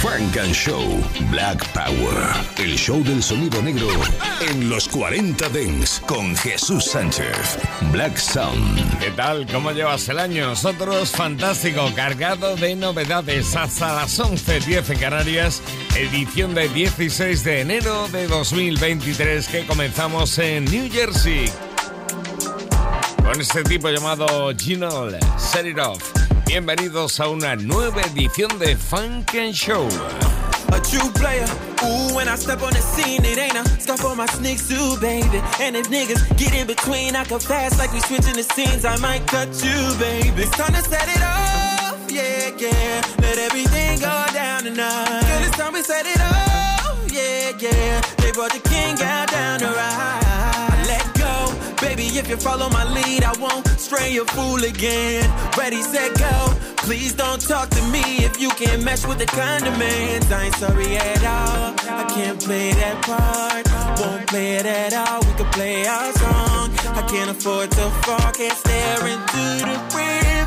Frank and Show Black Power. El show del sonido negro en los 40 Dents con Jesús Sánchez. Black Sound. ¿Qué tal? ¿Cómo llevas el año? Nosotros, fantástico, cargado de novedades hasta las 11.10 en Canarias, edición de 16 de enero de 2023 que comenzamos en New Jersey. Con este tipo llamado Gino Set It Off. Bienvenidos a una nueva edición de Funk and Show. A true player, ooh, when I step on the scene, it ain't a stuff on my sneaks too, baby. And if niggas get in between, I fast like we switching the scenes, I might cut you, baby. It's time to set it off, yeah, yeah. Let everything go down tonight. Girl, it's time we set it off, yeah, yeah. They brought the king out down to ride. If you follow my lead, I won't stray a fool again. Ready, set, go. Please don't talk to me if you can't mesh with the kind of man. I ain't sorry at all. I can't play that part. Won't play it at all. We can play our song. I can't afford to fall. Can't stare into the rearview.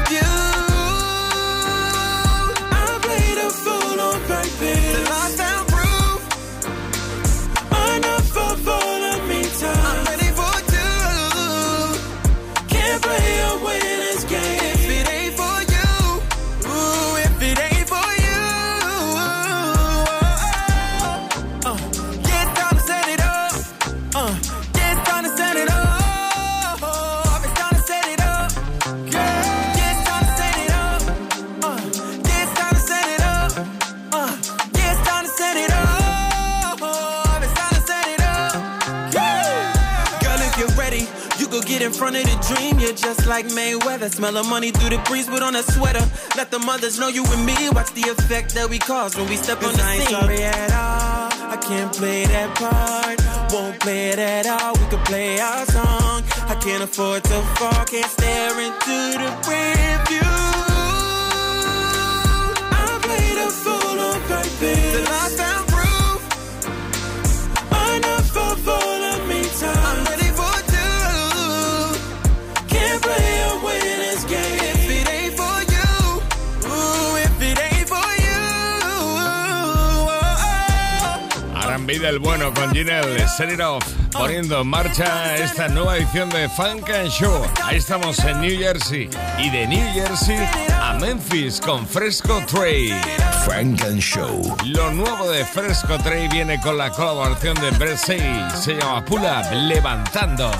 Like Mayweather. Smell the money through the breeze, put on a sweater. Let the mothers know you and me. Watch the effect that we cause when we step on the I ain't scene. sorry at all. I can't play that part. Won't play it at all. We can play our song. I can't afford to fall. Can't stare into the rearview. R&B del bueno con Ginelle, Set It Off, poniendo en marcha esta nueva edición de Funk and Show. Ahí estamos en New Jersey y de New Jersey a Memphis con Fresco Trey. Frank and Show. Lo nuevo de Fresco Trey viene con la colaboración de Brett se llama Pull Up Levantando.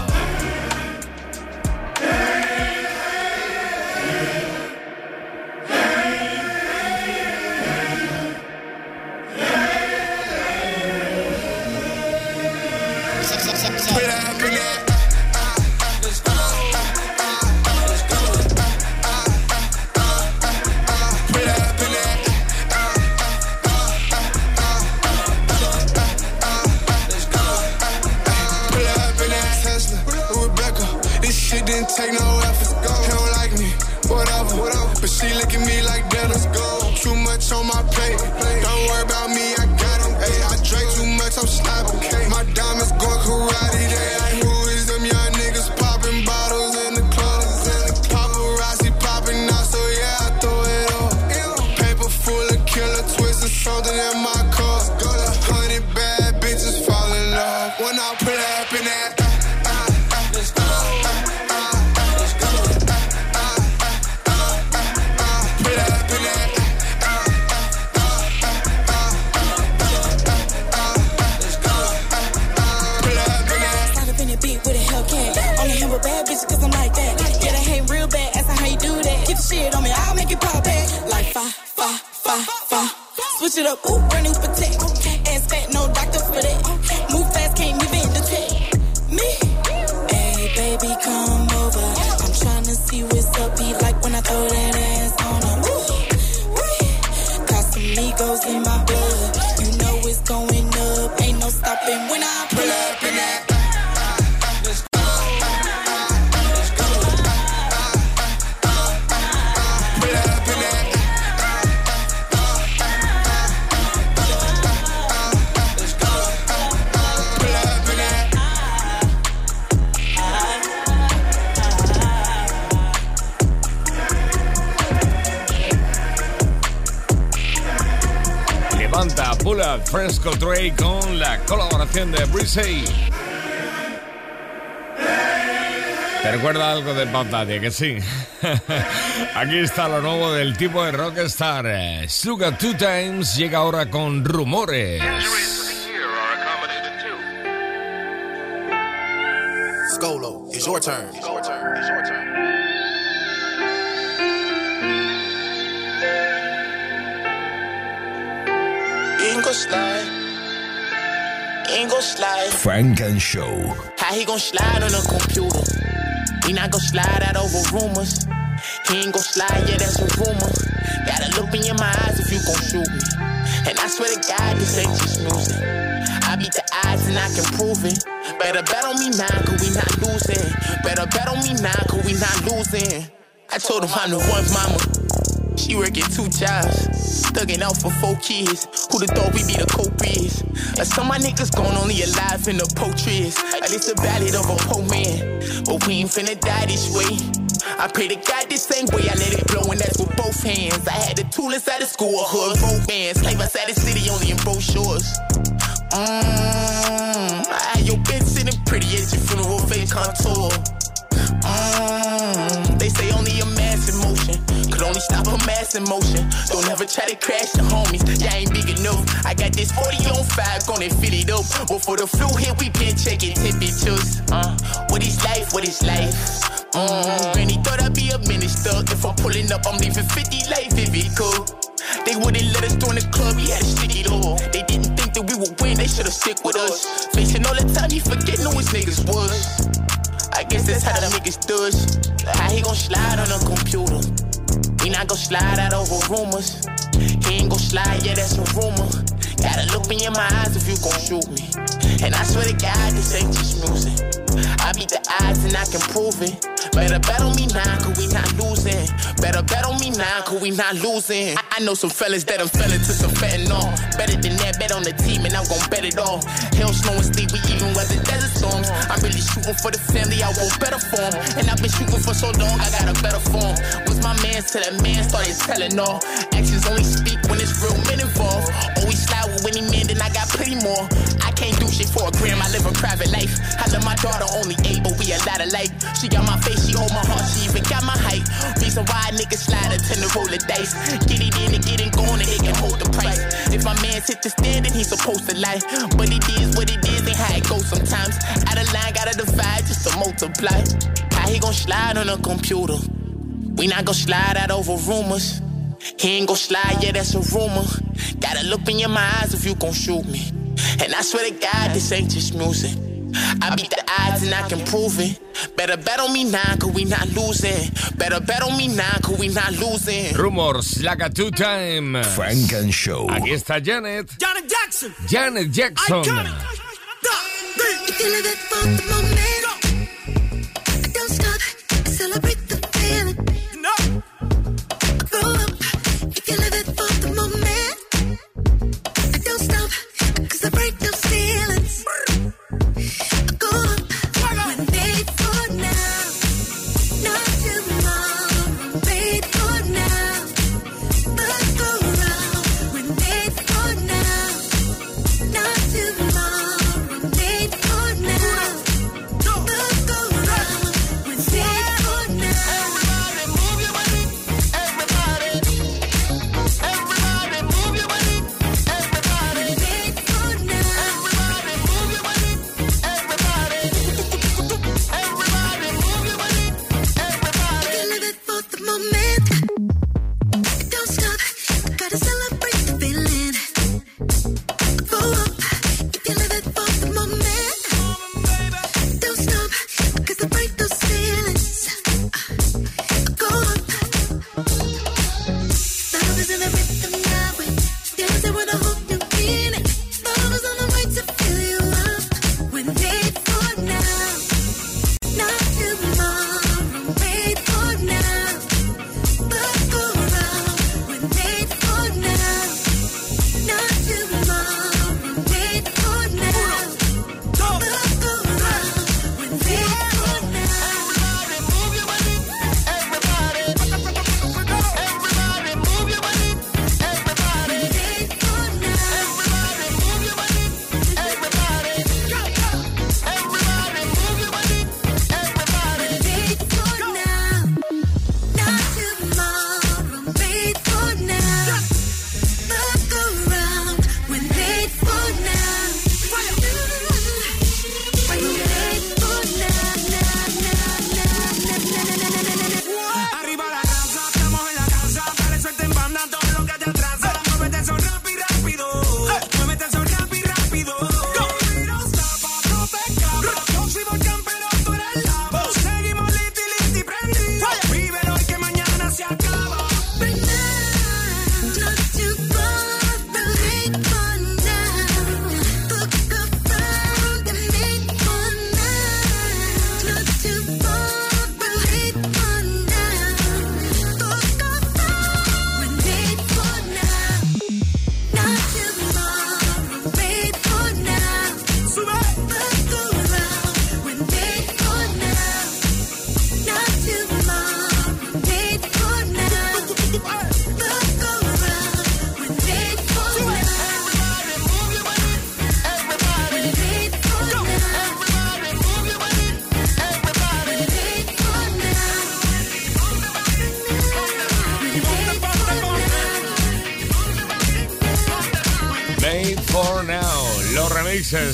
Didn't take no effort. Trey con la colaboración de Breezy. ¿Te recuerda algo de Bob Que sí. Aquí está lo nuevo del tipo de rockstar. Sugar Two Times llega ahora con rumores. Scolo, it's your turn. It's your turn. It's your turn. Gon' slide. Ain't gon' slide. Funk and Show. How he gon' slide on a computer? He not gon' slide out over rumors. He ain't gon' slide, yeah, that's a rumor. Gotta look in my eyes if you gon' shoot me. And I swear to God, this ain't just music. I beat the odds and I can prove it. Better bet on me now, cause we not losing. Better bet on me now, cause we not losing. I told him I'm the one mama. She working two jobs. Thugging out for four kids. Who'da thought we'd be the co-biz? Uh, some my niggas gone only alive in the poetries. Uh, this the ballad of a poor man. But we ain't finna die this way. I pray to God this same way I let it blow, and that's with both hands. I had the tool inside the school, hood, both bands. Claim outside the city, only in brochures. Mmm, I had your bitch sitting pretty at your funeral, face contour. Mmm, only stop a mass in motion. Don't ever try to crash the homies, y'all ain't big enough. I got this 40 on 5, gonna fill it up. But for the flu here, we been checking temperatures. Uh, what is life, what is life? Mm, Granny thought I'd be a minister. If I'm pulling up, I'm leaving 50 life if it could. They wouldn't let us join the club, we had to stick it all. They didn't think that we would win, they should've stick with us. Facing all the time, you forget who his niggas was. I guess that's how the niggas does. How he gon' slide on a computer? We not gon' slide out over rumors. He ain't gon' slide, yeah, that's a rumor. Gotta look me in my eyes if you gon' shoot me. And I swear to God, this ain't just music. I beat the odds and I can prove it. Better bet on me now, cause we not losing. Better bet on me now, cause we not losing. I, I know some fellas that I'm fell into some fentanyl. Better than that, bet on the team and I'm gon' bet it all. Hell, snow and sleep, we even weather desert storms. I'm really shooting for the family, I want better form. And I've been shooting for so long, I got a better form. Was my man till that man started telling all. Actions only speak when it's real men involved. Always slide with any man, then I got plenty more. I can't do shit for a gram, I live a private life. I love my daughter only eight, but we a lot alike. She got my face, she hold my heart, she even got my height. Reason why niggas slide a tend to roll the dice. Get it in and get it going and it can hold the price. If my man hit the stand, then he's supposed to lie. But it is what it is and how it goes sometimes. Out of line, gotta divide just to multiply. How he gon' slide on a computer? We not gon' slide out over rumors. He ain't gon' slide, yeah, that's a rumor. Gotta look in your eyes if you gon' shoot me. And I swear to God, this ain't just music. I beat the odds and I can prove it. Better bet on me now, cause we not losing. Better bet on me now, cause we not losing. Rumors, like a two time. Frank and Show. Aquí está Janet. Janet Jackson. Janet Jackson. Iconic.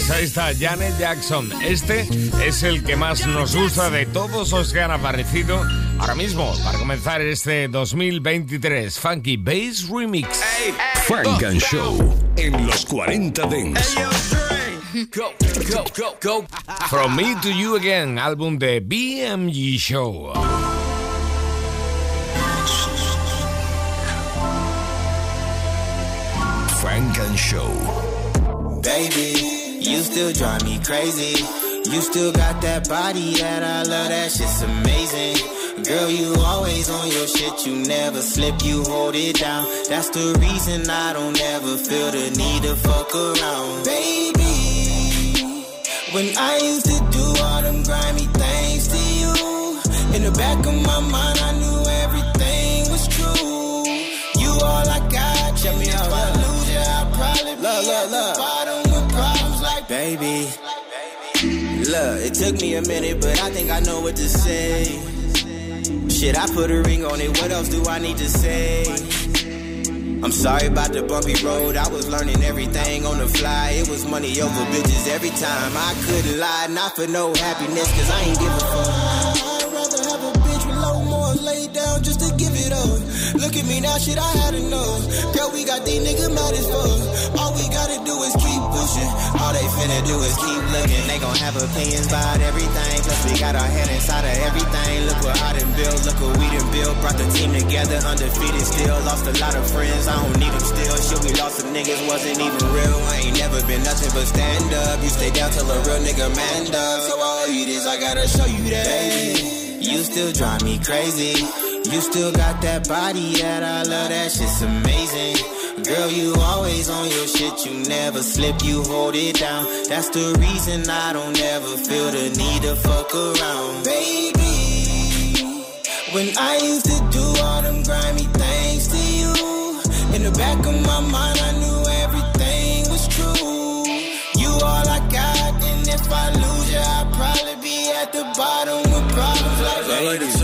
Remixes. Ahí está Janet Jackson. Este es el que más nos gusta de todos los que han aparecido ahora mismo para comenzar este 2023. Funky Bass Remix. Frank and Show en los 40 Dents. Go, go, go, go. From Me to You Again, álbum de BMG Show. Frank and Show. Baby, you still drive me crazy. You still got that body that I love, that shit's amazing. Girl, you always on your shit, you never slip, you hold it down. That's the reason I don't ever feel the need to fuck around. Baby, when I used to do all them grimy things to you, in the back of my mind, I knew Look, it took me a minute, but I think I know what to say. Shit, I put a ring on it. What else do I need to say? I'm sorry about the bumpy road. I was learning everything on the fly. It was money over bitches every time. I couldn't lie, not for no happiness, cause I ain't give a fuck. I'd rather have a bitch with low morals laid down just to give it up. Look at me now, shit, I had enough. Girl, we got these niggas mad as fuck. All we gotta do is keep All they finna do is keep looking. They gon' have opinions about everything. Plus, we got our head inside of everything. Look what I done built, look what we done built. Brought the team together, undefeated still. Lost a lot of friends, I don't need them still. Shit, we lost some niggas, wasn't even real. I ain't never been nothing but stand up. You stay down till a real nigga man up. So all you this, I gotta show you that. Baby, you still drive me crazy. You still got that body that I love, that shit's amazing. Girl, you always on your shit, you never slip, you hold it down. That's the reason I don't ever feel the need to fuck around. Baby, when I used to do all them grimy things to you, in the back of my mind, I knew everything was true. You all I got, and if I lose you, I'll probably be at the bottom with problems like like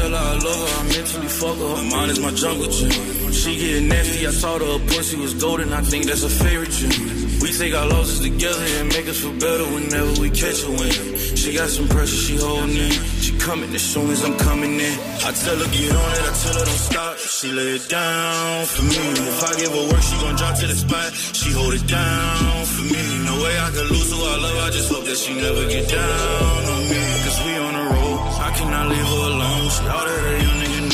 her. Her mind is my jungle gym. She getting nasty, I told her her pussy was golden, I think that's her favorite gym. We take our losses together and make us feel better whenever we catch a win. She got some pressure, she holding in. She coming as soon as I'm coming in. I tell her get on it, I tell her don't stop. She lay it down for me. If I give her work, she gon' drop to the spot. She hold it down for me. No way I could lose who I love, I just hope that she never get down on me. Cause we on the road, I cannot leave her alone. She all that a young nigga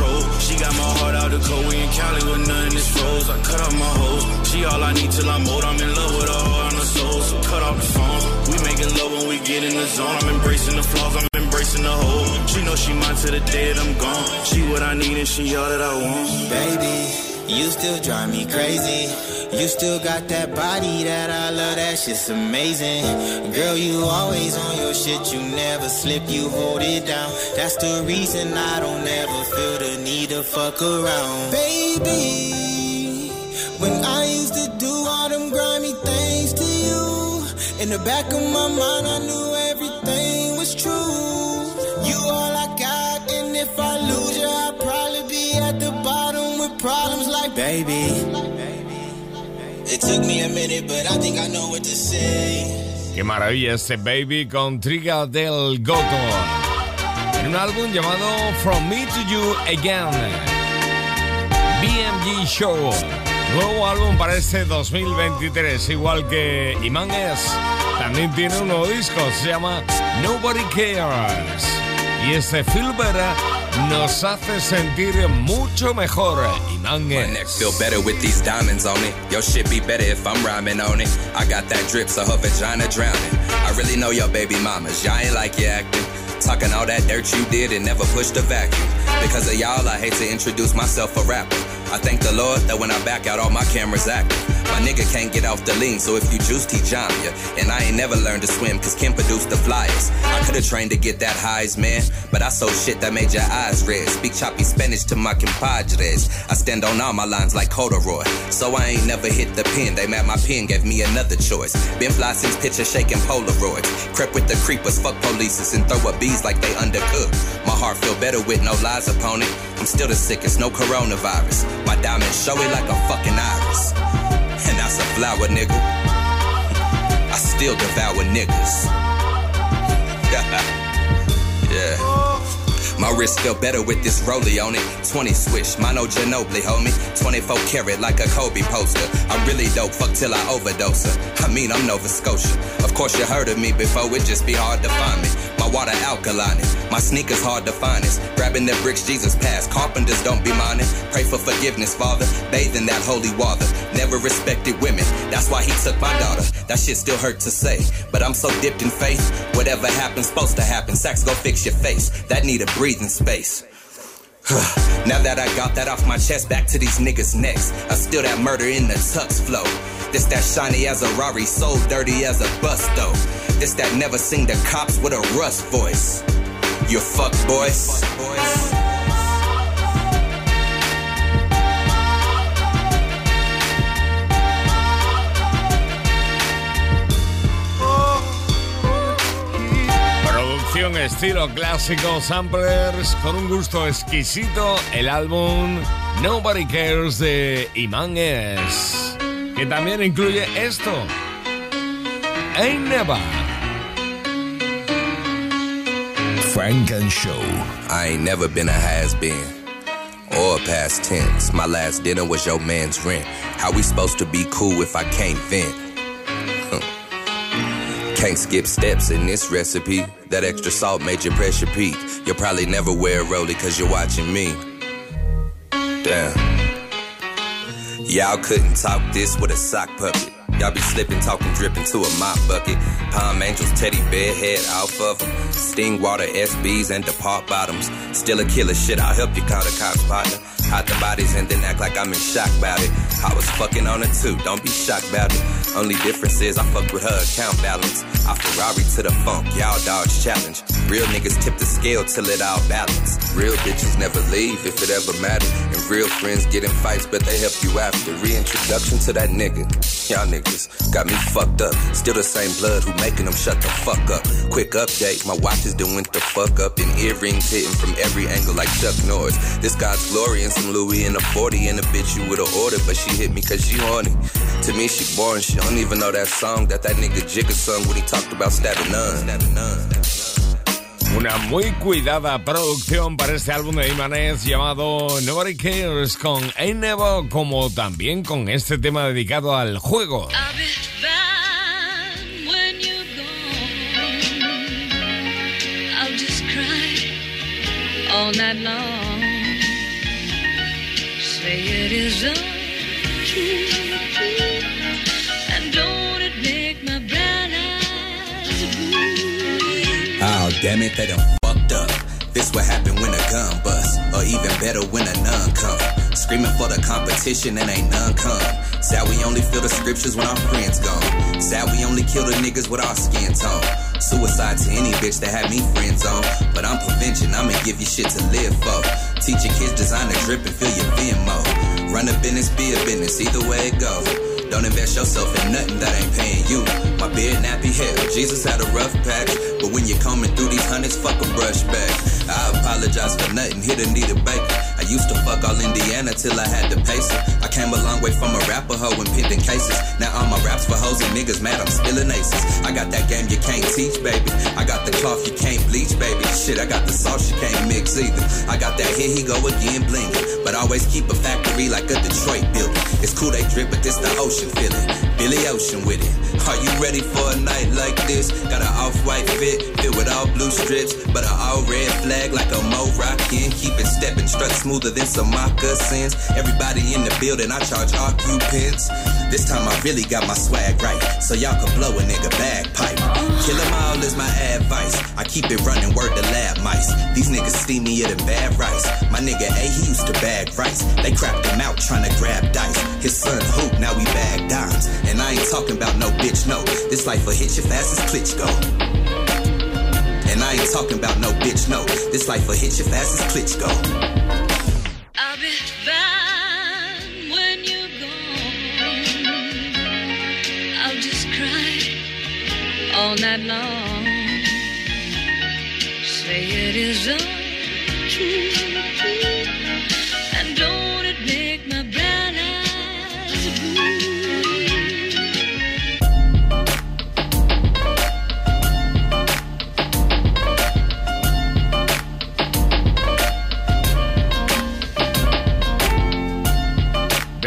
control. She got my heart out the cold. We in Cali with nothing is froze. I cut off my hose. She all I need till I'm old. I'm in love with her heart and her soul. So cut off the phone. We making love when we get in the zone. I'm embracing the flaws. I'm embracing the whole. She know she mine to the day that I'm gone. She what I need and she all that I want. Baby, you still drive me crazy. You still got that body that I love, that shit's amazing. Girl, you always on your shit, you never slip, you hold it down. That's the reason I don't ever feel the to fuck around. Baby, when I used to do all them grimy things to you, in the back of my mind, I knew everything was true. You all I got, and if I lose you, I'll probably be at the bottom with problems like baby. It took me a minute, but I think I know what to say. Qué maravilla este baby con Triga del Goto. Un álbum llamado From Me to You Again. BMG Show. Nuevo álbum para este 2023, igual que Iman S. También tiene un nuevo disco, se llama Nobody Cares. Y este Filbera nos hace sentir mucho mejor. Iman My neck S. feel better with these diamonds on it. Your shit be better if I'm rhyming on it. I got that drip, so her vagina drowning. I really know your baby mamas. Y'all ain't like you acting. Talking all that dirt you did and never pushed a vacuum. Because of y'all, I hate to introduce myself a rapper. I thank the Lord that when I back out, all my cameras active. My nigga can't get off the lean, so if you juiced, he jam ya. And I ain't never learned to swim, cause Kim produced the flyers. I could've trained to get that highs, man. But I sold shit that made your eyes red. Speak choppy Spanish to my compadres. I stand on all my lines like corduroy. So I ain't never hit the pen. They mad my pen gave me another choice. Been fly since picture shaking Polaroids. Crept with the creepers, fuck polices, and throw up bees like they undercooked. My heart feel better with no lies upon it. I'm still the sickest, no coronavirus. My diamonds show it like a fucking iris. And that's a flower, nigga. I still devour niggas. My wrist feel better with this rollie on it. 20 switch, Manu Ginobili, homie. 24 karat like a Kobe poster. I'm really dope, fuck till I overdose her. I mean, I'm Nova Scotia. Of course, you heard of me before, it just be hard to find me. My water alkaline, my sneakers hard to find is. Grabbing the bricks Jesus passed, carpenters don't be mining. Pray for forgiveness, Father. Bathe in that holy water. Never respected women, that's why he took my daughter. That shit still hurt to say, but I'm so dipped in faith. Whatever happens, supposed to happen. Sax, go fix your face. That need a breathing space. now that I got that off my chest, back to these niggas' necks. I still that murder in the tux flow. This that shiny as a Rari, so dirty as a bus though. This that never sing the cops with a rust voice. You fuck boys. Producción estilo clásico, samplers con un gusto exquisito, el álbum Nobody Cares de Iman S, que también incluye esto, Ain't Never. Frank and Show. I ain't never been a has been or past tense. My last dinner was your man's rent. How we supposed to be cool if I can't vent? Can't skip steps in this recipe. That extra salt made your pressure peak. You'll probably never wear a rollie cause you're watching me. Damn. Y'all couldn't talk this with a sock puppet. Y'all be slipping, talking, dripping to a mop bucket. Palm Angels, teddy bear head off of them. Sting water, SBs, and depart bottoms. Still a killer shit, I'll help you call the cops, partner. Hide the bodies and then act like I'm in shock about it. I was fucking on her too, don't be shocked about it. Only difference is I fucked with her account balance. I Ferrari to the funk, y'all dodge challenge. Real niggas tip the scale till it all balance. Real bitches never leave if it ever mattered. And real friends get in fights, but they help you after. Reintroduction to that nigga. Y'all niggas got me fucked up. Still the same blood who making them shut the fuck up. Quick update, my watch is doing the fuck up. And earrings hitting from every angle like Chuck Norris. This God's glory and some Louis in a 40 and a bitch you would've ordered, but she hit me cause she horny. To me, she boring. She don't even know that song that that nigga Jigga sung when he talked about stabbing none. Una muy cuidada producción para este álbum de Imanes llamado Nobody Cares con Ain't Never, como también con este tema dedicado al juego. All night long. Say it is untrue. And don't it make my brown eyes blue? Oh, damn it, they up. This what happen when a gun bust, or even better when a nun come. Screaming for the competition and ain't none come. Sad we only feel the scriptures when our friends gone. Sad we only kill the niggas with our skin tone. Suicide to any bitch that had me friends on. But I'm prevention, I'ma give you shit to live for. Teach your kids design a drip and feel your Venmo. Run a business, be a business, either way it go. Don't invest yourself in nothing that ain't paying you. My beard nappy hair, Jesus had a rough patch. But when you're through these hundreds, fuck a brush back. I apologize for nothing, hit a need a bacon. I used to fuck all Indiana till I had to pace it. I came a long way from a rapper hoe and pimping cases. Now all my for hoes and niggas mad, I'm spilling aces. I got that game you can't teach, baby. I got the cloth you can't bleach, baby. Shit, I got the sauce you can't mix either. I got that here he go again blingin'. But always keep a factory like a Detroit building. It's cool they drip, but this the ocean feeling. Billy Ocean with it. Are you ready for a night like this? Got an off-white fit, filled with all blue strips, but an all-red flag like a Mo rockin'. Keep it steppin', strut smoother than some moccasins. Everybody in the building, I charge occupants. This time I really got my swag right, so y'all can blow a nigga bagpipe. Kill 'em all is my advice. I keep it running, word to lab mice. These niggas steamier than bad rice. My nigga A, he used to bag rice. They crapped him out trying to grab dice. His son hoop, now we bag dimes. And I ain't talking about no bitch, no. This life will hit you fast as Klitschko. And I ain't talking about no bitch, no. This life will hit you fast as Klitschko. All night long. Say it is untrue.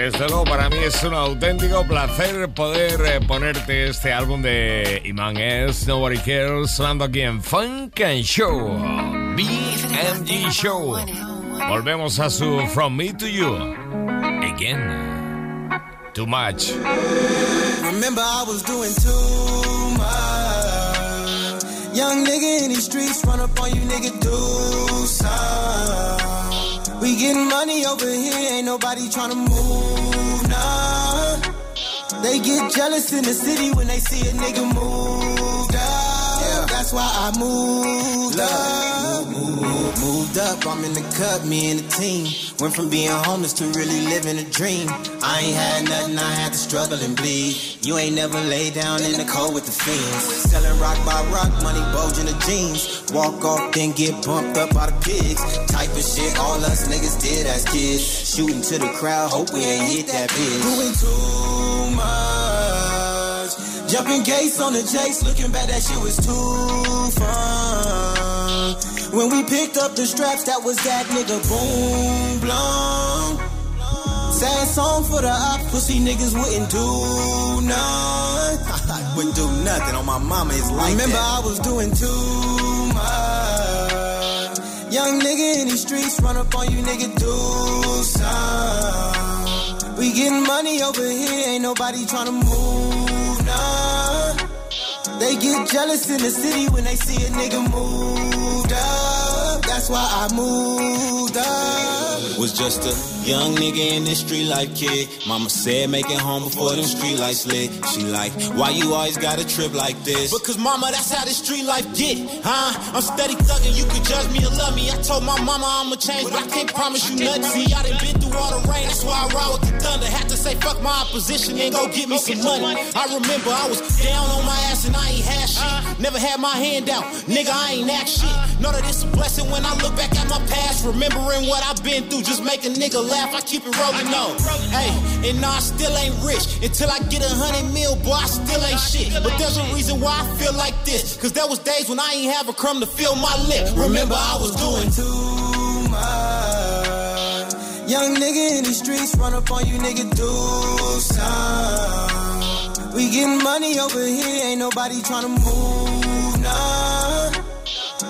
Desde luego, para mí es un auténtico placer poder eh, ponerte este álbum de Iman S. Nobody Cares, sonando aquí en Funk and Show, BMG Show. Volvemos a su From Me to You. Again. Too much. Remember, I was doing too much. Young nigga in these streets, run up on you, nigga, do some. We getting money over here, ain't nobody tryna move, nah. They get jealous in the city when they see a nigga. Yeah, that's why I moved up. Move, move, moved up, I'm in the cut, me and the team. Went from being homeless to really living a dream. I ain't had nothing, I had to struggle and bleed. You ain't never lay down in the cold with the fiends. Selling rock by rock, money bulging the jeans. Walk off, then get bumped up by the pigs. Type of shit all us niggas did as kids. Shooting to the crowd, hope we ain't hit that bitch. Doing too much. Jumping gates on the chase, looking back, that shit was too fun. When we picked up the straps, that was that nigga boom blum. Sad song for the op, pussy niggas wouldn't do none. wouldn't do nothing on my mama, it's like Remember that. I was doing too much. Young nigga in these streets, run up on you, nigga, do some. We getting money over here, ain't nobody tryna move, nah. They get jealous in the city when they see a nigga moved up. That's why I moved up. Was just a young nigga in this street life kid. Mama said make it home before them street lights lit. She like, why you always got a trip like this? Because mama, that's how this street life get, huh? I'm steady thugging, you could judge me or love me. I told my mama I'ma change, but I can't promise you nothing. See, I done been through all the rain, that's why I ride with the thunder. Had to say fuck my opposition and go get me some money. I remember I was down on my ass and I ain't had shit. Never had my hand out, nigga, I ain't act shit. Know that it's a blessing when I look back at my past, remembering what I've been through. Just make a nigga laugh, I keep it rolling on. Hey, and nah, I still ain't rich. Until I get a hundred mil, boy, I still ain't shit. But there's a reason why I feel like this. Cause there was days when I ain't have a crumb to fill my lip. Remember, I was doing too much. Young nigga in these streets, run up on you, nigga, do some. We getting money over here, ain't nobody tryna move, nah.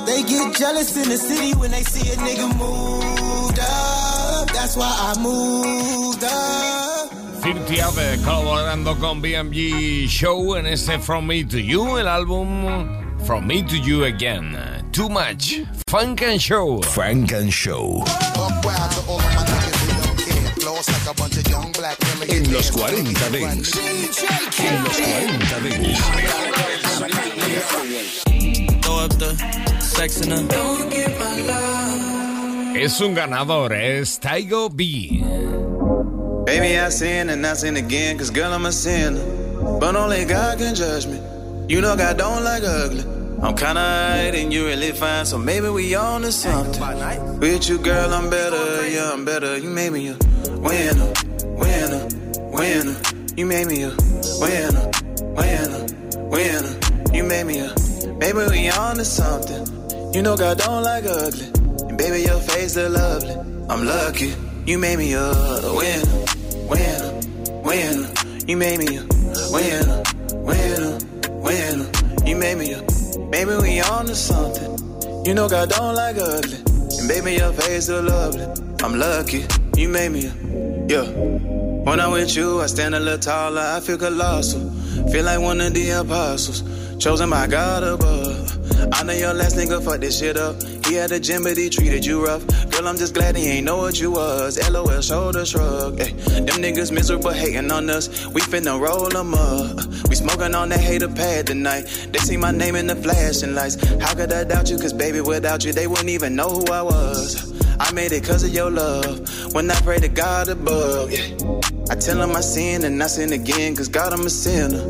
They get jealous in the city when they see a nigga moved up. That's why I moved up. 50 Ave colaborando con BMG Show en este From Me to You, el álbum From Me to You Again. Too Much. Funk and Show. Funk and Show. En los 40 Dents. En los 40 Dents. Es un ganador, es Taigo B. Baby, I sin and I sin again, cause girl, I'm a sinner. But only God can judge me. You know God don't like ugly. I'm kinda and you really fine, so maybe we on to something. With you, girl, I'm better, yeah, I'm better. You made me a winner, winner, winner. You made me a winner, winner, winner. You made me a, baby, we on to something. You know God don't like ugly. And baby, your face is lovely. I'm lucky. You made me a winner, winner, winner. You made me a winner, winner, winner. You made me a, baby, we on to something. You know God don't like ugly. And baby, your face is lovely. I'm lucky. You made me a, yeah. When I'm with you, I stand a little taller. I feel colossal. Feel like one of the apostles. Chosen by God above. I know your last nigga fucked this shit up. He had a gym, but he treated you rough. Girl, I'm just glad he ain't know what you was. LOL, shoulder shrug. Ay, them niggas miserable hating on us. We finna roll them up. We smoking on that hater pad tonight. They see my name in the flashing lights. How could I doubt you? Cause baby, without you, they wouldn't even know who I was. I made it cause of your love. When I pray to God above, yeah. I tell him I sin and I sin again, cause God, I'm a sinner.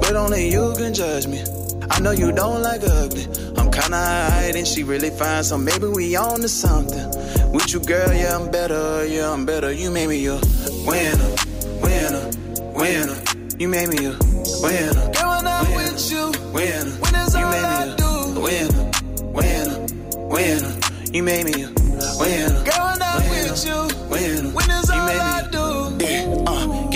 But only you can judge me. I know you don't like ugly. I'm kinda high and she really fine, so maybe we on to something. With you, girl, yeah, I'm better, yeah, I'm better. You made me a winner, winner, winner. You made me a winner. Girl, when I'm with you, winner. when it's You all made I do. winner, winner, winner. You made me a winner. Girl, when I'm with you, winner. when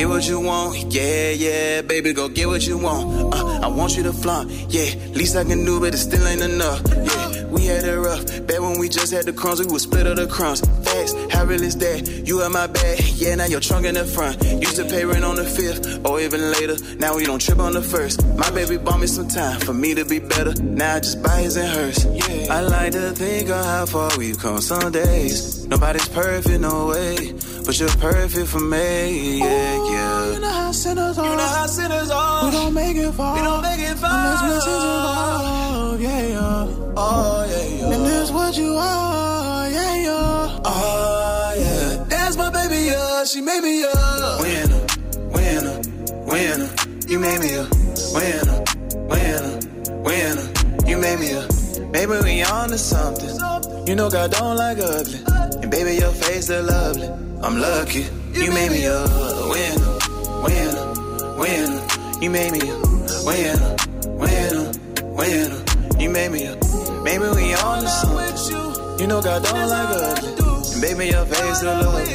get what you want. Yeah, yeah, baby, go get what you want. Uh, I want you to flaunt. Yeah, least I can do, but it still ain't enough. Yeah, we had it rough. Back when we just had the crumbs, we would split up the crumbs. Facts, how real is that? You have my bag. Yeah, now your trunk in the front. Used to pay rent on the fifth, or even later. Now we don't trip on the first. My baby bought me some time for me to be better. Now I just buy his and hers. Yeah. I like to think of how far we've come some days. Nobody's perfect, no way. But you're perfect for me, yeah, yeah. You know how sinners are. You know how sinners are. We don't make it far. We don't make it far. Unless blessings involved, yeah, yeah. Oh, yeah, yeah. And that's what you are, yeah, yeah. Oh, yeah. That's my baby, yeah. She made me a winner, winner, winner. You made me a winner, winner, winner. You made me a maybe we on to something. You know God don't like ugly, and baby your face is lovely. I'm lucky. You made me a winner, winner, winner. You made me a winner, winner, winner. You made me a maybe we on something. You know God don't like ugly, and baby your face is lovely.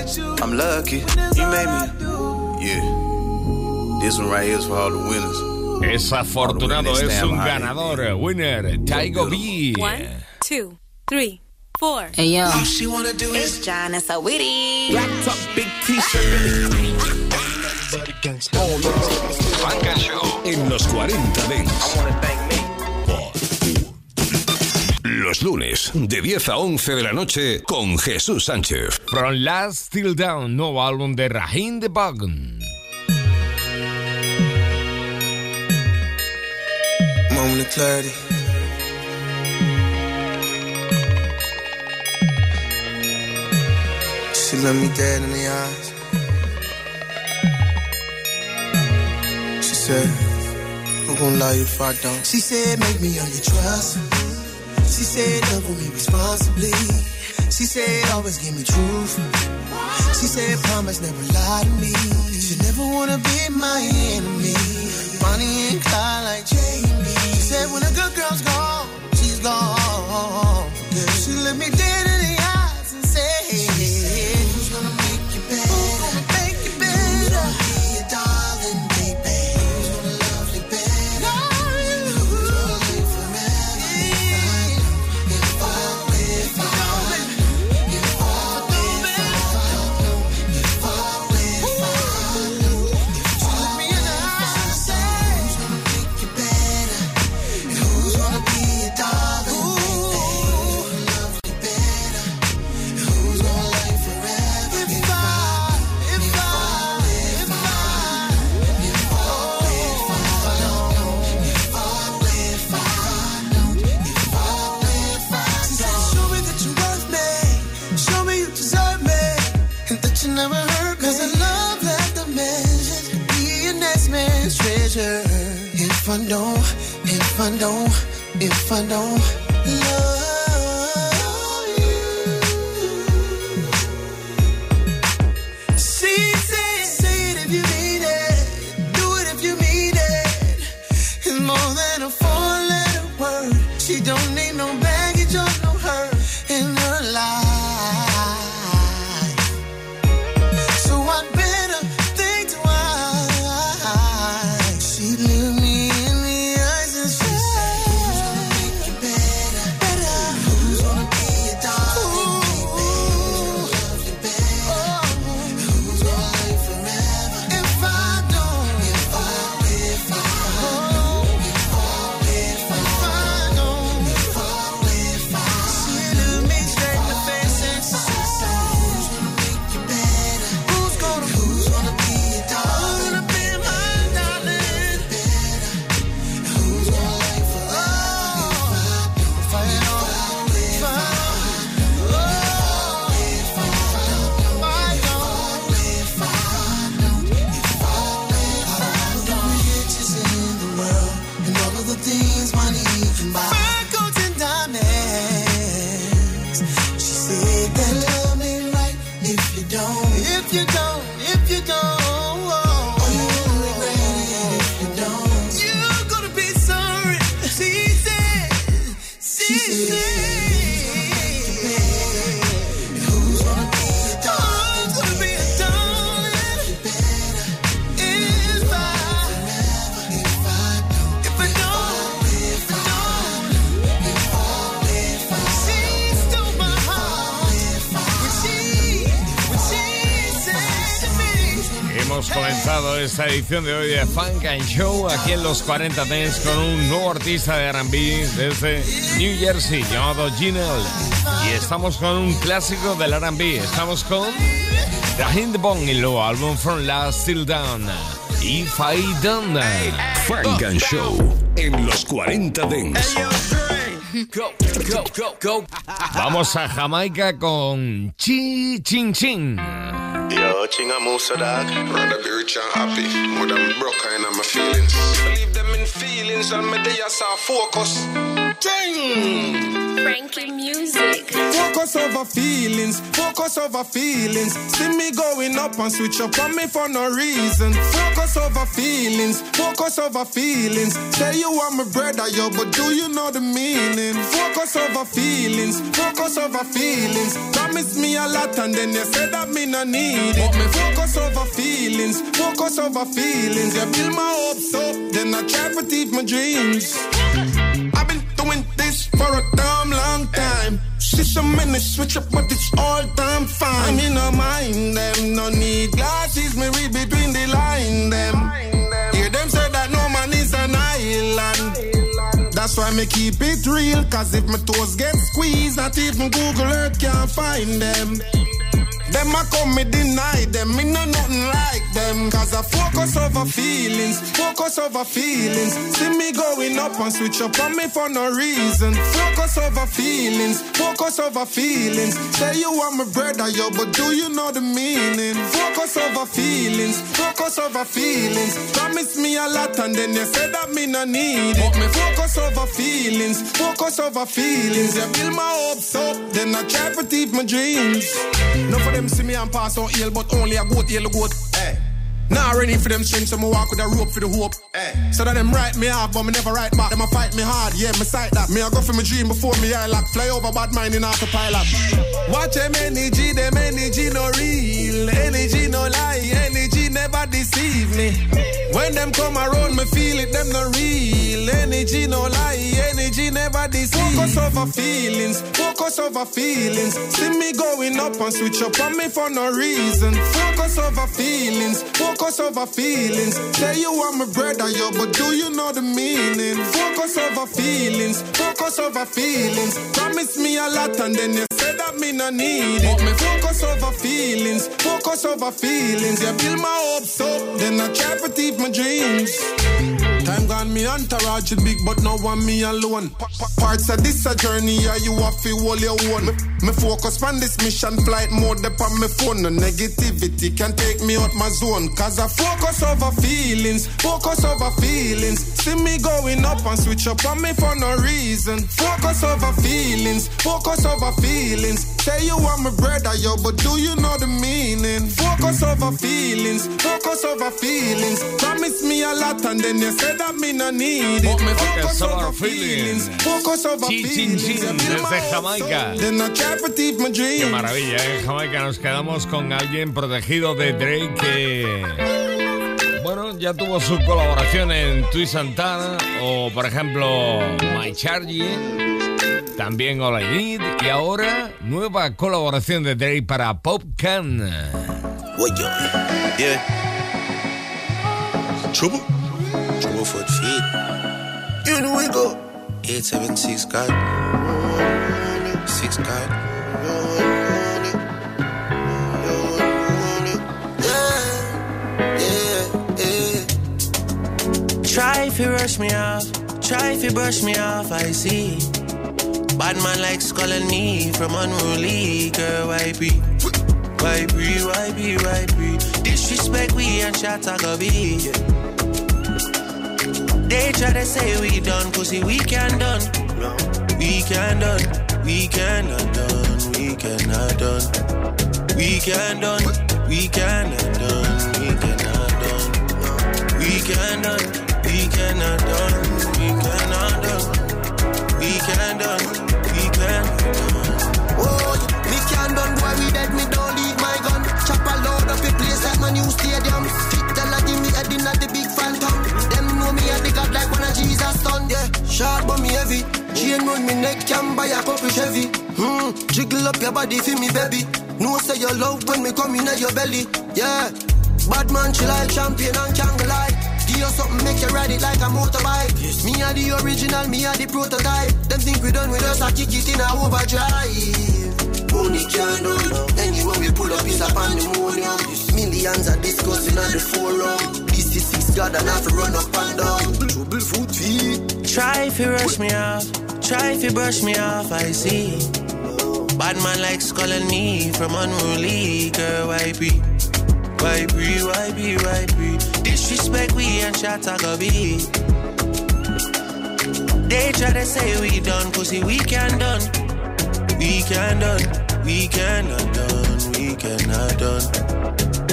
I'm lucky. You made me yeah. This one right here is for all the winners. Es afortunado, es un ganador. Winner, Taigo B. One, two, three, four. Hey yo, All she wanna do it's is John and so witty. Black top, big t-shirt. Funk and Show en los 40 Dents. Los lunes, de 10 a 11 de la noche, con Jesús Sánchez. From Last Till Down, nuevo álbum de Raheem the Buggen. moment of clarity. She looked me dead in the eyes. She said, I'm gonna lie if I don't. She said, make me on your trust. She said, love me responsibly. She said, always give me truth. She said, promise never lie to me. She never wanna be my enemy. Bonnie and Clyde like J.B. esta edición de hoy de Funk and Show aquí en los 40 Dents con un nuevo artista de R&B desde New Jersey llamado Ginel. Y estamos con un clásico del R&B. Estamos con Raheem Bong y luego álbum From Last Till Down. If I Done. Funk and Show en los 40 Dents. Vamos a Jamaica con Chi Chin Chin. Yo, chinga musa dog. Rather be rich and happy. More than broke in my feelings. Believe them in feelings and me they are focus. Ching! Frankie Music. Focus over feelings, focus over feelings. See me going up and switch up on me for no reason. Focus over feelings, focus over feelings. Say you are my brother, yo, but do you know the meaning? Focus over feelings, focus over feelings. Promise me a lot and then you say that me no need it. But me focus over feelings, focus over feelings. You build my hopes up, then I try to thief my dreams. I've been doing this for a damn long time. See some minutes switch up, but it's all time fine. Me no mind them, no need glasses. Me read between the line them. Hear them say that no man is an island. That's why me keep it real. Cause if my toes get squeezed, not even Google Earth can't find them. Them a come me deny them, me no nothing like them. Cause I focus over feelings, focus over feelings. See me going up and switch up on me for no reason. Focus over feelings, focus over feelings. Say you are my brother, yo, but do you know the meaning? Focus over feelings, focus over feelings. Promise me a lot and then you say that me no need it. But me focus over feelings, focus over feelings. You build my hopes up, then I try to thief my dreams. No for them see me and pass on ill, but only a goat, yellow goat. Eh. Hey. Now ready for them strings, so I walk with a rope for the hope. Hey. So that them write me off, but me never write back. Them a fight me hard, yeah, me sight that. Me a go for my dream before me eye lock. Fly over bad mind in autopilot. Watch them energy, them energy no real. Energy no lie, energy never deceive me. When them come around, me feel it, them no real. Energy no lie, energy never deceive. Focus over feelings, focus over feelings. See me going up and switch up on me for no reason. Focus over feelings, focus over feelings. Say you are my brother, yo, but do you know the meaning? Focus over feelings, focus over feelings. Promise me a lot and then you say that me no need it. But me focus over feelings, focus over feelings. You build my hopes up, then I try to thief my dreams. Time gone, me entourage is big, but now one me alone. Pa- pa- Parts of this a journey, yeah, you have to hold your own. Me, focus on this mission, flight mode up on my phone. No negativity can take me out my zone. Cause I focus over feelings, focus over feelings. See me going up and switch up on me for no reason. Focus over feelings, focus over feelings. Say you are my brother, yo, but do you know the meaning? Focus over feelings, focus over feelings. Promise a lot and then you say that me no need it. Me focus over feelings, focus over feelings. Desde Jamaica. Then I try to thief my Qué maravilla, ¿eh? En Jamaica nos quedamos con alguien protegido de Drake que... Bueno, ya tuvo su colaboración en Tui Santana o, por ejemplo, My Charlie, también All I Need y ahora nueva colaboración de Drake para Pop Can. Yeah. Trouble? Trouble for feet. You know we go. 876 God. 6 God. Yeah, yeah. Try if you rush me off, try if you brush me off, I see. Bad man likes calling me from unruly, girl, why be? Why be, why be, why be? Disrespect we and a go be. They try to say we done, pussy, we can done. We can done, we cannot done, we cannot done. We can done, we cannot done, we cannot done. We can done, we cannot done, we cannot done. We can done, we cannot done. Oh, me can done boy, we dead, me don't leave my gun. Chop a load up the place like my new stadium. Fit tell her give me in at the big god like one of Jesus done. Yeah, sharp but me heavy. Chain round me neck, can buy a couple Chevy. Hmm, jiggle up your body for me, baby. No say your love when me come in at your belly. Yeah. Bad man, she like champion and can't lie. Give you something, make you ride it like a motorbike. Me are the original, me are the prototype. Them think we done with us, I kick it in a overdrive. Money can't run. Anywhere we pull up is a pandemonium. Millions are discussing on the forum. God and I have run up and down. Trouble foot feet. Try if you rush me off, try if you brush me off, I see. Bad man likes calling me from unruly, girl, why be? Why be, why be, why be? Disrespect we and shot a be. They try to say we done, pussy, we can done. We can done, we cannot done, we cannot done.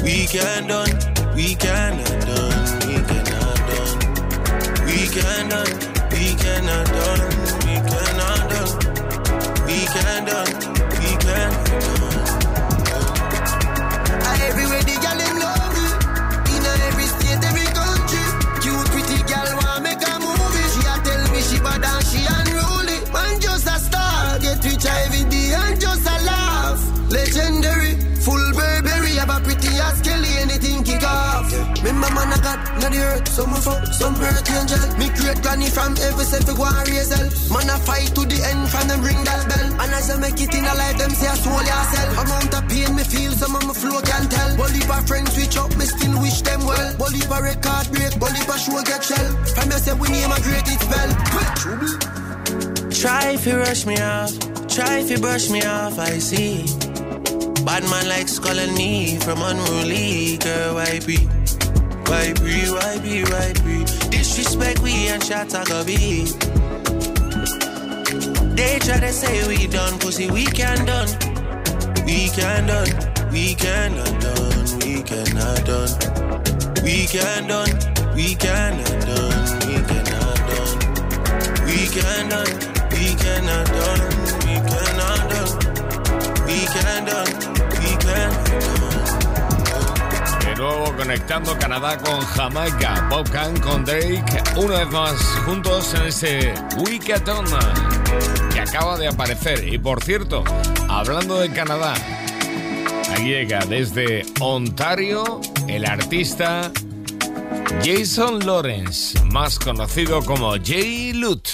We can done, we cannot done, we cannot done. We can done, we cannot done, we cannot done. We can done, we cannot done. I not the earth, some fuck, some earth angel. Me great granny from every self go and raise hell. Man I fight to the end from them ring that bell. And as I make it in a life, them say I soul yourself. Amount of pain me feel, some of my flow can tell. Bully for friends switch up, me still wish them well. Bully for record break, bully for show get shell. From say we name a great it spell. Try if you rush me off, try if you brush me off, I see. Bad man likes calling me from unruly, girl, why be? Why be, why be, why be? Disrespect we and shot a be. They try to say we done, pussy, we can done. We can done, we cannot done, we cannot done. We can done, we cannot done, we cannot done. We can done, we cannot done, we cannot done. We can done, we cannot done. De nuevo conectando Canadá con Jamaica, Bob Khan con Drake, una vez más juntos en ese Wiccaton que acaba de aparecer. Y por cierto, hablando de Canadá, llega desde Ontario el artista Jason Lawrence, más conocido como J. Lut.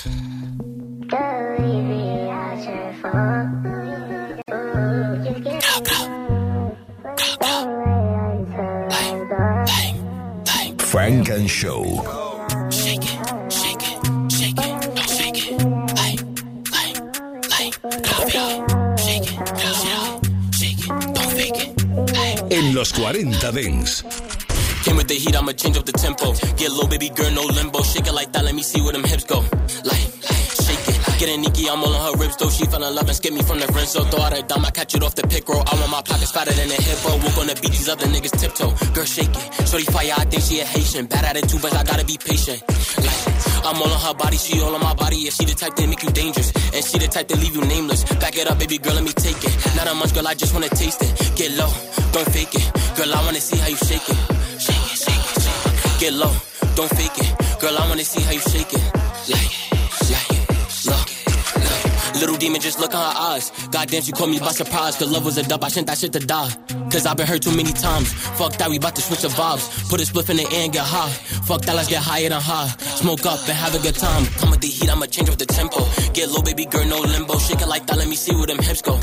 Fake it. En los 40 Dance. Came with the heat, I'ma change up the tempo. Get low, baby girl, no limbo. Shake it like that, let me see where them hips go. Getting Nikki, I'm all on her ribs, though. She fell in love and skip me from the friend zone. Throw out a dime, I catch it off the pick roll. I want my pockets fatter than a hippo. Walk on the beach, these other niggas tiptoe. Girl, shake it. Shorty fire, I think she a Haitian. Bad attitude, but I gotta be patient. Like, I'm all on her body, she all on my body. Yeah, she the type that make you dangerous. And she the type that leave you nameless. Back it up, baby girl, let me take it. Not a much, girl, I just wanna taste it. Get low, don't fake it. Girl, I wanna see how you shake it. Shake it, shake it, shake it. Get low, don't fake it. Girl, I wanna see how you shake it. Like, look. Little demon, just look in her eyes. Goddamn, she caught me by surprise. Cause love was a dub, I sent that shit to die. Cause I've been hurt too many times. Fuck that, we bout to switch the vibes. Put a spliff in the air and get high. Fuck that, let's get higher than high. Smoke up and have a good time. Come with the heat, I'ma change up the tempo. Get low, baby girl, no limbo. Shake it like that, let me see where them hips go.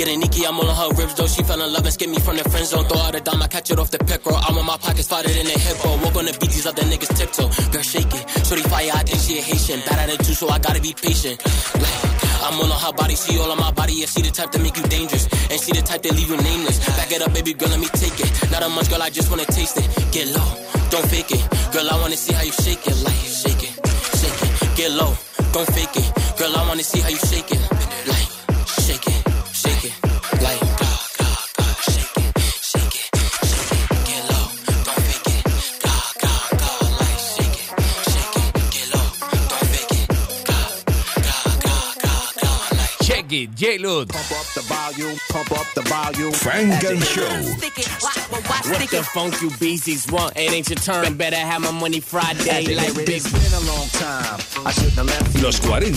Getting Nikki, I'm all on her ribs though. She fell in love and skip me from the friend zone. Throw out a dime, I catch it off the pick roll. I'm on my pockets, farted in the hip roll. Walk on the beat, these other niggas tiptoe. Girl, shake it. Shorty fire, I think she a Haitian. Bad attitude, so I gotta be patient. Like, I'm all on her body, she all on my body. Yeah, she the type to make you dangerous. And she the type that leave you nameless. Back it up, baby girl, let me take it. Not a much, girl, I just wanna taste it. Get low, don't fake it. Girl, I wanna see how you shake it. Like, shake it, shake it. Get low, don't fake it. Girl, I wanna see how you shake it. Jackie, J-Lud. Funk and Show. What the funk you beasties want? It ain't your turn. Better have my money Friday like big. Los 40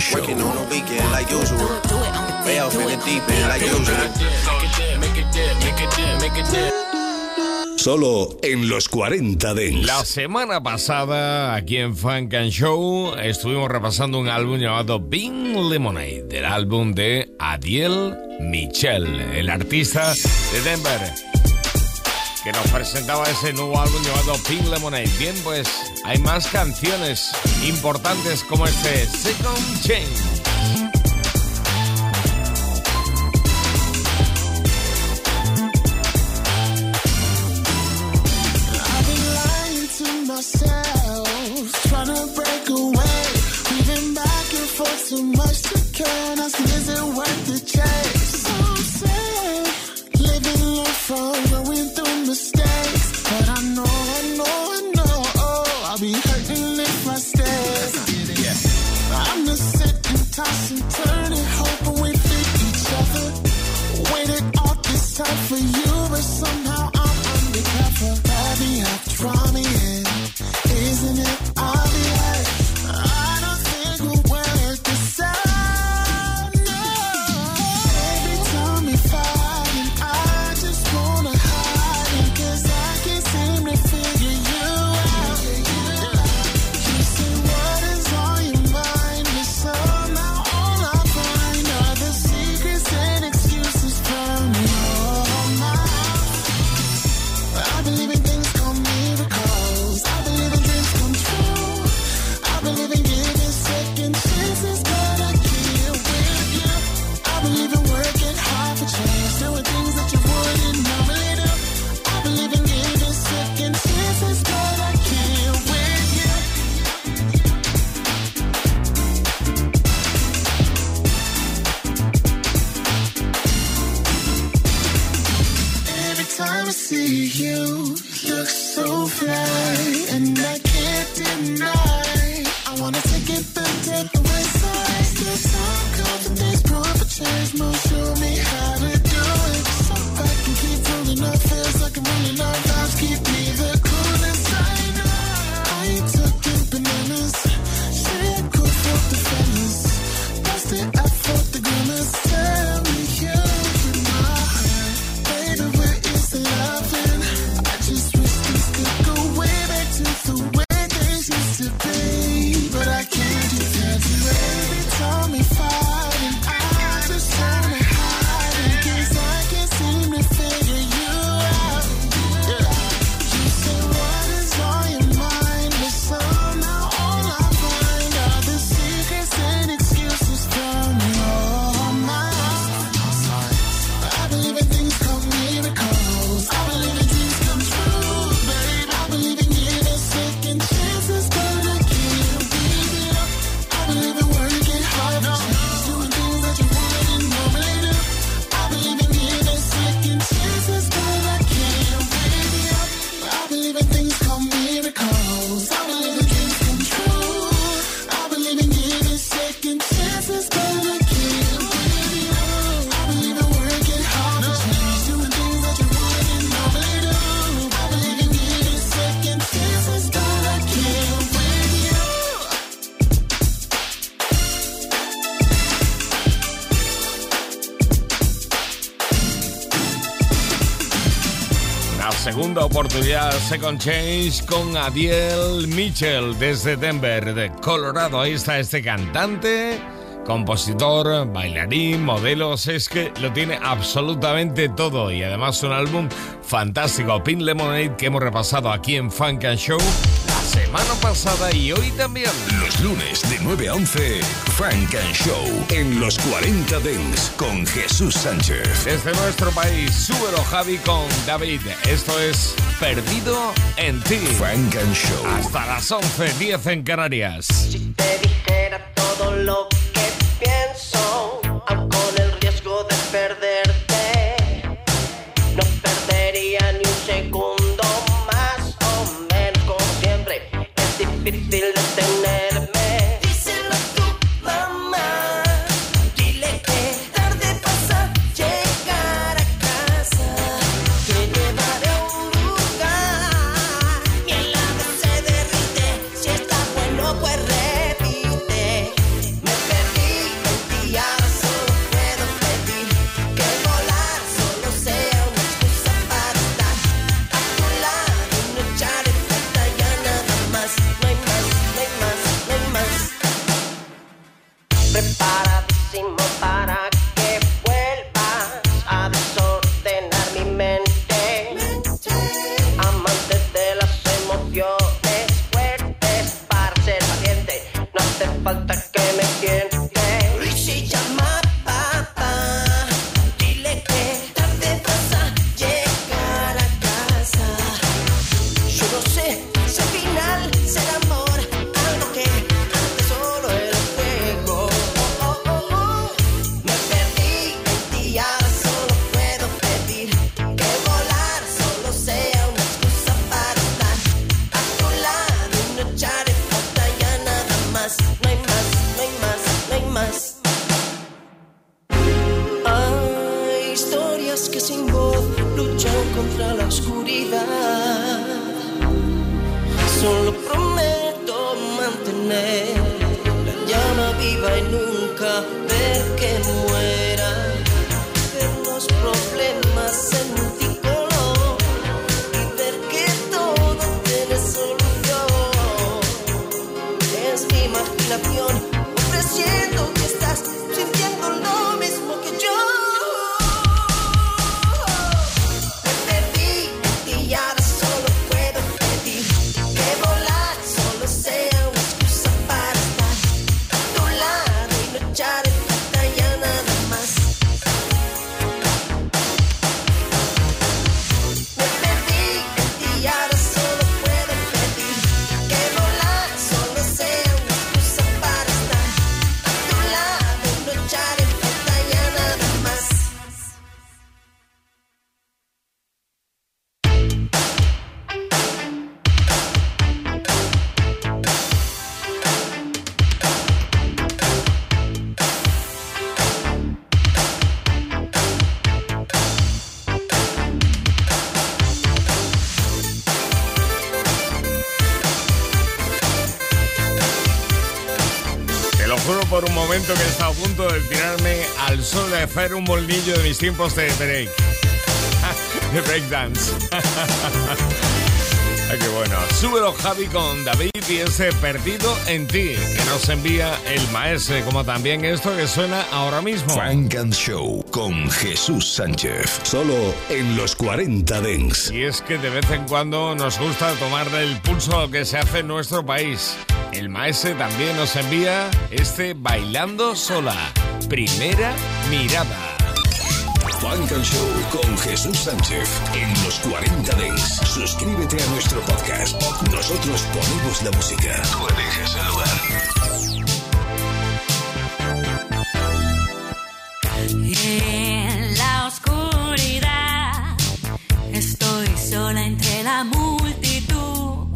Show. Working on a weekend like usual. Way off the deep end like usual. Make it dip, make it dip, make it dip, make it dip. solo en los 40 Dents. La semana pasada, aquí en Funk and Show, estuvimos repasando un álbum llamado Bing Lemonade, del álbum de Adiel Michel, el artista de Denver, que nos presentaba ese nuevo álbum llamado Pink Lemonade. Bien, pues hay más canciones importantes como este Second Change. ourselves, trying to break away. We've been back and forth so much to care, and is it worth the chance? ella, Second Change, con Adiel Mitchell desde Denver, de Colorado. Ahí está este cantante, compositor, bailarín, modelos. Es que lo tiene absolutamente todo. Y además un álbum fantástico, Pin Lemonade, que hemos repasado aquí en Funk and Show semana pasada y hoy también. Los lunes de 9 a 11, Frank and Show en los 40 Dents con Jesús Sánchez. Desde nuestro país, súbelo Javi con David. Esto es Perdido en ti. Frank and Show. Hasta las 11.10 en Canarias. Si te dijera todo lo que pienso. un avión ofreciendo mis tiempos de break. de breakdance. Ay, qué bueno. Súbelo Javi con David y ese perdido en ti que nos envía el maestre, como también esto que suena ahora mismo. Frank and Show con Jesús Sánchez. Solo en los 40 Dents. Y es que de vez en cuando nos gusta tomarle el pulso a lo que se hace en nuestro país. El maestre también nos envía este Bailando Sola. Primera mirada. Frank and con Jesús Sánchez en los 40 Dents. Suscríbete a nuestro podcast. Nosotros ponemos la música. Tú eliges el lugar. En la oscuridad estoy sola entre la multitud.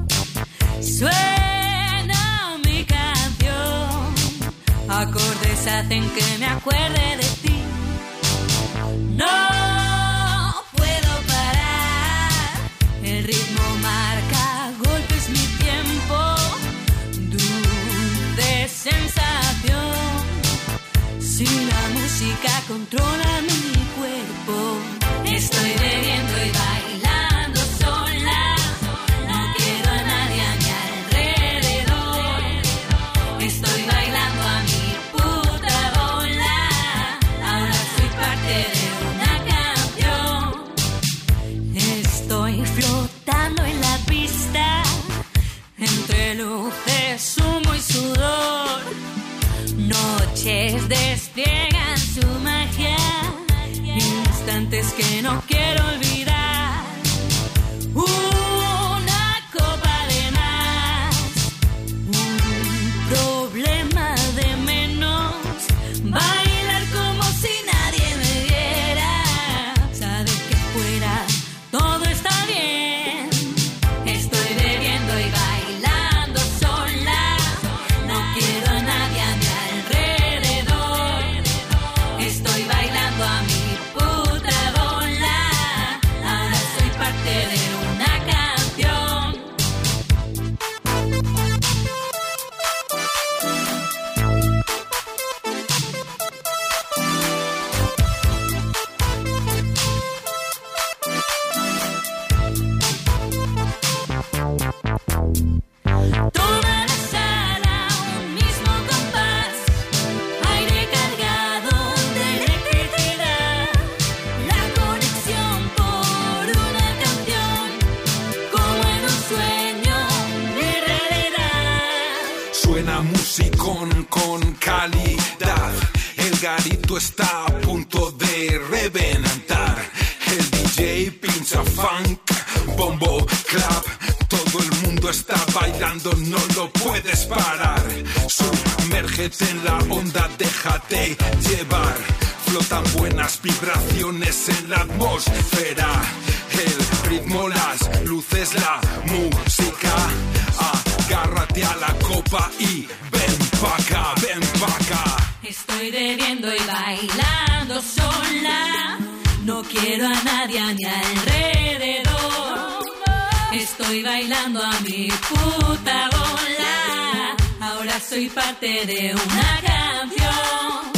Suena mi canción, acordes hacen que me acuerde de controla que no En la onda, déjate llevar. Flotan buenas vibraciones en la atmósfera. El ritmo, las luces, la música. Agárrate a la copa y ven paca, ven paca. Estoy bebiendo y bailando sola. No quiero a nadie a mi alrededor. Estoy bailando a mi puta bola soy parte de una canción.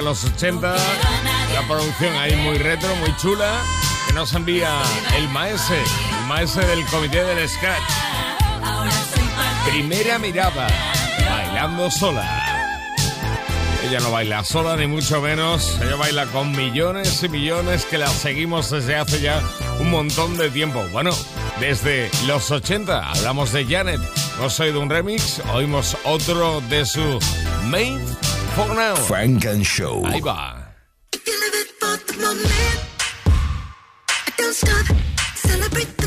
de los 80, la producción ahí muy retro, muy chula, que nos envía el maese, el maese del comité del Scratch. Primera mirada, bailando sola. Ella no baila sola ni mucho menos, ella baila con millones y millones que la seguimos desde hace ya un montón de tiempo. Bueno, desde los 80 hablamos de Janet. Hemos oído un remix, oímos otro de su Made fucking. Funk and Show. Ahí va. I don't stop, celebrate.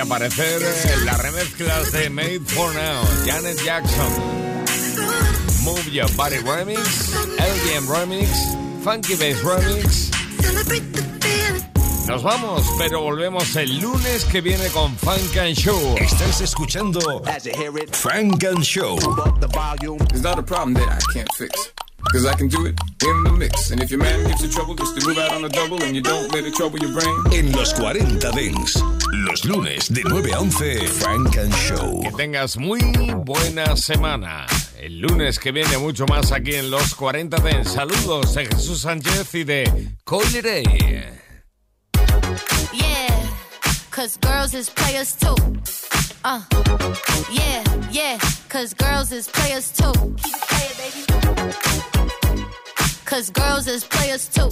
aparecer en las remezclas de Made for Now, Janet Jackson. Move Your Body Remix, LGM Remix, Funky Bass Remix. Nos vamos, pero volvemos el lunes que viene con Funk and Show. Estás escuchando Funk and Show. It's not a problem that I can't fix. Cause I can do it in the mix. And if your man gives you trouble, just to move out on a double and you don't let it trouble your brain. En los 40 Dents, los lunes de 9 a 11, Frank and Show. Que tengas muy buena semana. El lunes que viene mucho más aquí en los 40 Dents. Saludos de Jesús Sánchez y de Coilerey. Yeah, cause girls is players too. Uh, yeah, yeah, cause girls is players too. Keep playing, baby. Cause girls is players too.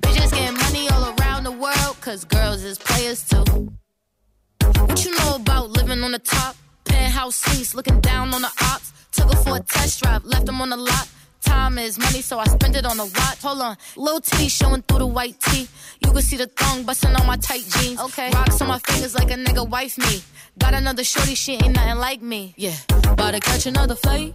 Bitches getting money all around the world, cause girls is players too. What you know about living on the top? Penthouse suites, looking down on the ops. Took her for a test drive, left them on the lot. Time is money, so I spend it on a watch. Hold on, little T showing through the white tee. You can see the thong busting on my tight jeans. Okay, rocks on my fingers like a nigga wife me. Got another shorty, she ain't nothing like me. Yeah, about to catch another flight.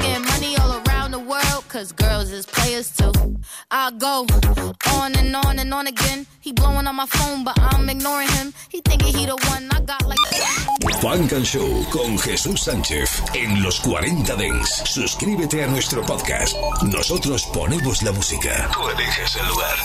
Getting money all around the world, cause girls is players too. I go on and on and on again. He blowing on my phone, but I'm ignoring him. He thinking he the one I got like. Funk and Show con Jesús Sánchez en los 40 Dents. Suscríbete a nuestro podcast. Nosotros ponemos la música. Tú eliges el lugar.